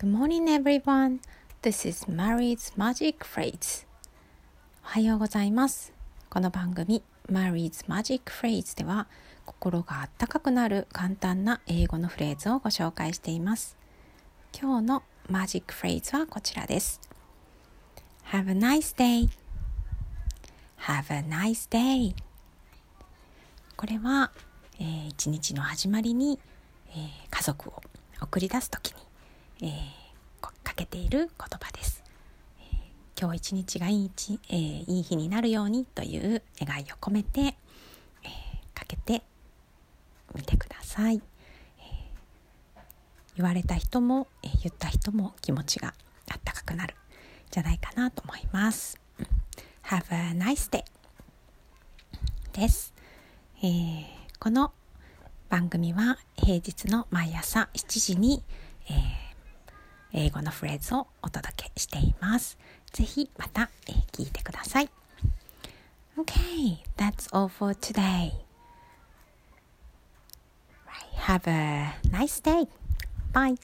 Good morning, everyone. This is Mary's Magic Phrase. おはようございます。この番組 Mary's Magic Phrase では心があったかくなる簡単な英語のフレーズをご紹介しています。今日のマジックフレーズはこちらです。Have a nice day. Have a nice day. これは、えー、一日の始まりに、えー、家族を送り出すときにえー、かけている言葉です。えー、今日一日がいい日、えー、いい日になるようにという願いを込めて、えかけてみてください。え言われた人も、え言った人も気持ちがあったかくなるじゃないかなと思います。Have a nice day です。えー、この番組は平日の毎朝7時に、えー英語のフレーズをお届けしています。ぜひまた、えー、聞いてください。Okay, that's all for today. Have a nice day. Bye.